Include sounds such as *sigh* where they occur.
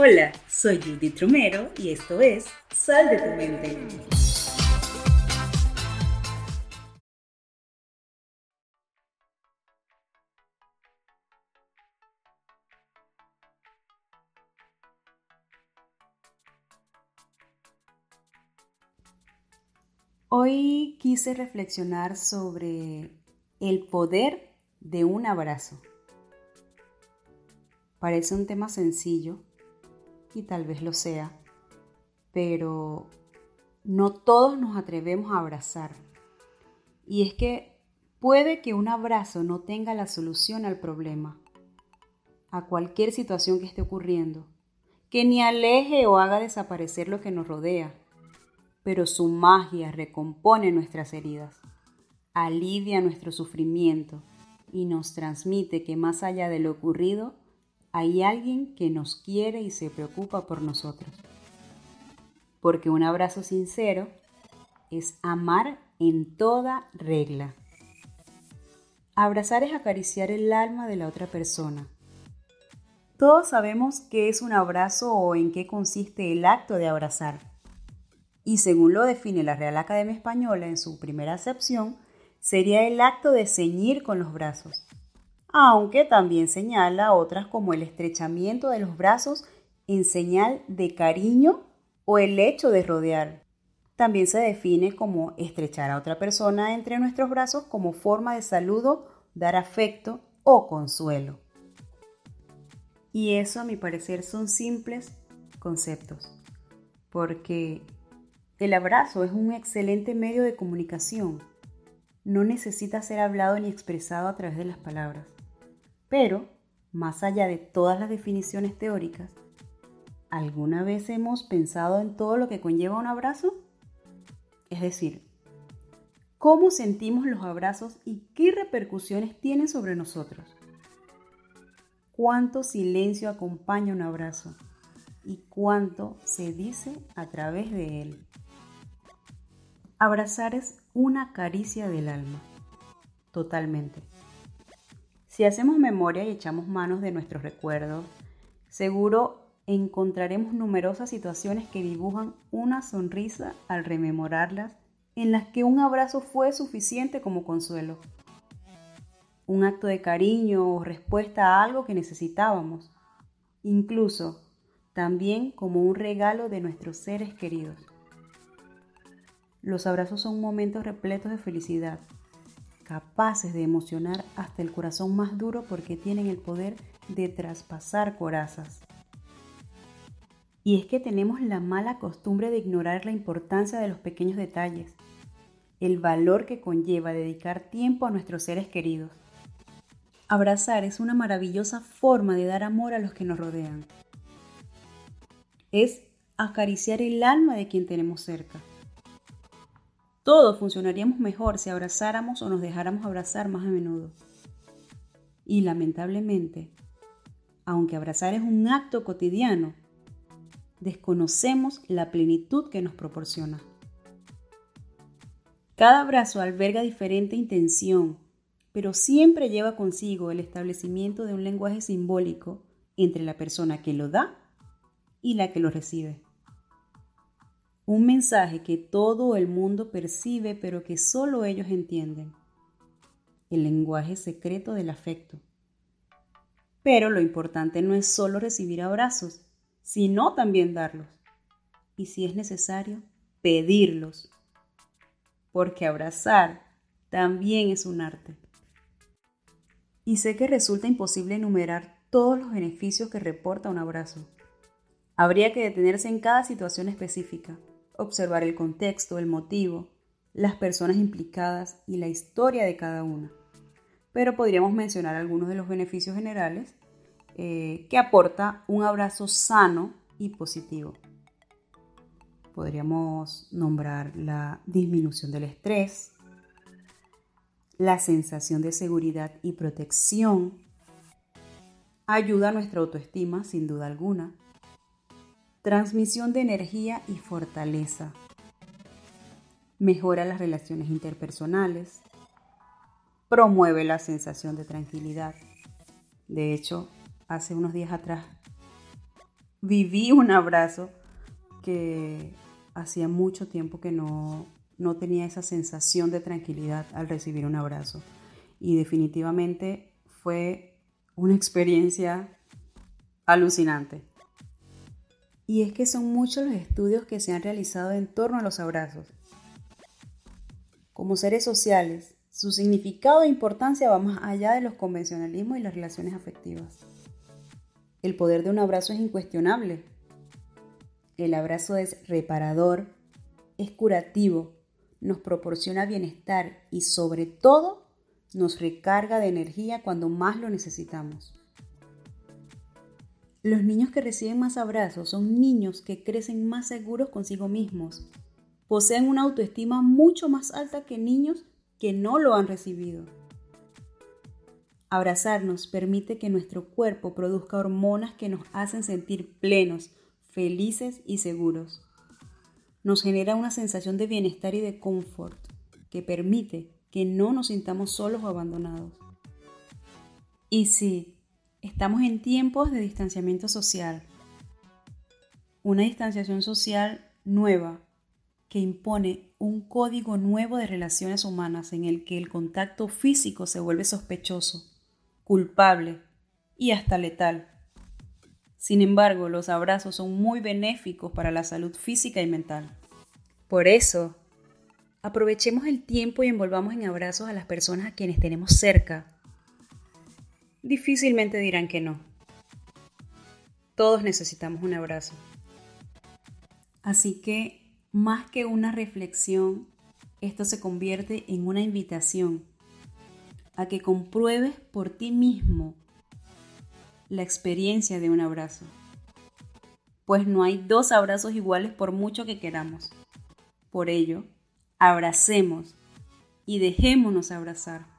Hola, soy Judith Romero y esto es Sal de tu mente. Hoy quise reflexionar sobre el poder de un abrazo. Parece un tema sencillo y tal vez lo sea, pero no todos nos atrevemos a abrazar. Y es que puede que un abrazo no tenga la solución al problema, a cualquier situación que esté ocurriendo, que ni aleje o haga desaparecer lo que nos rodea pero su magia recompone nuestras heridas, alivia nuestro sufrimiento y nos transmite que más allá de lo ocurrido, hay alguien que nos quiere y se preocupa por nosotros. Porque un abrazo sincero es amar en toda regla. Abrazar es acariciar el alma de la otra persona. Todos sabemos qué es un abrazo o en qué consiste el acto de abrazar y según lo define la Real Academia Española en su primera acepción, sería el acto de ceñir con los brazos, aunque también señala otras como el estrechamiento de los brazos en señal de cariño o el hecho de rodear. También se define como estrechar a otra persona entre nuestros brazos como forma de saludo, dar afecto o consuelo. Y eso a mi parecer son simples conceptos, porque el abrazo es un excelente medio de comunicación. No necesita ser hablado ni expresado a través de las palabras. Pero, más allá de todas las definiciones teóricas, ¿alguna vez hemos pensado en todo lo que conlleva un abrazo? Es decir, ¿cómo sentimos los abrazos y qué repercusiones tienen sobre nosotros? ¿Cuánto silencio acompaña un abrazo? ¿Y cuánto se dice a través de él? Abrazar es una caricia del alma, totalmente. Si hacemos memoria y echamos manos de nuestros recuerdos, seguro encontraremos numerosas situaciones que dibujan una sonrisa al rememorarlas, en las que un abrazo fue suficiente como consuelo. Un acto de cariño o respuesta a algo que necesitábamos, incluso también como un regalo de nuestros seres queridos. Los abrazos son momentos repletos de felicidad, capaces de emocionar hasta el corazón más duro porque tienen el poder de traspasar corazas. Y es que tenemos la mala costumbre de ignorar la importancia de los pequeños detalles, el valor que conlleva dedicar tiempo a nuestros seres queridos. Abrazar es una maravillosa forma de dar amor a los que nos rodean. Es acariciar el alma de quien tenemos cerca. Todos funcionaríamos mejor si abrazáramos o nos dejáramos abrazar más a menudo. Y lamentablemente, aunque abrazar es un acto cotidiano, desconocemos la plenitud que nos proporciona. Cada abrazo alberga diferente intención, pero siempre lleva consigo el establecimiento de un lenguaje simbólico entre la persona que lo da y la que lo recibe. Un mensaje que todo el mundo percibe pero que solo ellos entienden. El lenguaje secreto del afecto. Pero lo importante no es solo recibir abrazos, sino también darlos. Y si es necesario, pedirlos. Porque abrazar también es un arte. Y sé que resulta imposible enumerar todos los beneficios que reporta un abrazo. Habría que detenerse en cada situación específica observar el contexto, el motivo, las personas implicadas y la historia de cada una. Pero podríamos mencionar algunos de los beneficios generales eh, que aporta un abrazo sano y positivo. Podríamos nombrar la disminución del estrés, la sensación de seguridad y protección, ayuda a nuestra autoestima sin duda alguna, transmisión de energía y fortaleza, mejora las relaciones interpersonales, promueve la sensación de tranquilidad. De hecho, hace unos días atrás viví *laughs* un abrazo que hacía mucho tiempo que no, no tenía esa sensación de tranquilidad al recibir un abrazo. Y definitivamente fue una experiencia alucinante. Y es que son muchos los estudios que se han realizado en torno a los abrazos. Como seres sociales, su significado e importancia va más allá de los convencionalismos y las relaciones afectivas. El poder de un abrazo es incuestionable. El abrazo es reparador, es curativo, nos proporciona bienestar y sobre todo nos recarga de energía cuando más lo necesitamos. Los niños que reciben más abrazos son niños que crecen más seguros consigo mismos, poseen una autoestima mucho más alta que niños que no lo han recibido. Abrazarnos permite que nuestro cuerpo produzca hormonas que nos hacen sentir plenos, felices y seguros. Nos genera una sensación de bienestar y de confort que permite que no nos sintamos solos o abandonados. Y sí, estamos en tiempos de distanciamiento social. Una distanciación social nueva que impone un código nuevo de relaciones humanas en el que el contacto físico se vuelve sospechoso, culpable y hasta letal. Sin embargo, los abrazos son muy benéficos para la salud física y mental. Por eso, aprovechemos el tiempo y envolvamos en abrazos a las personas a quienes tenemos cerca. Difícilmente dirán que no. Todos necesitamos un abrazo. Así que más que una reflexión, esto se convierte en una invitación a que compruebes por ti mismo la experiencia de un abrazo. Pues no hay dos abrazos iguales por mucho que queramos. Por ello, abracemos y dejémonos abrazar.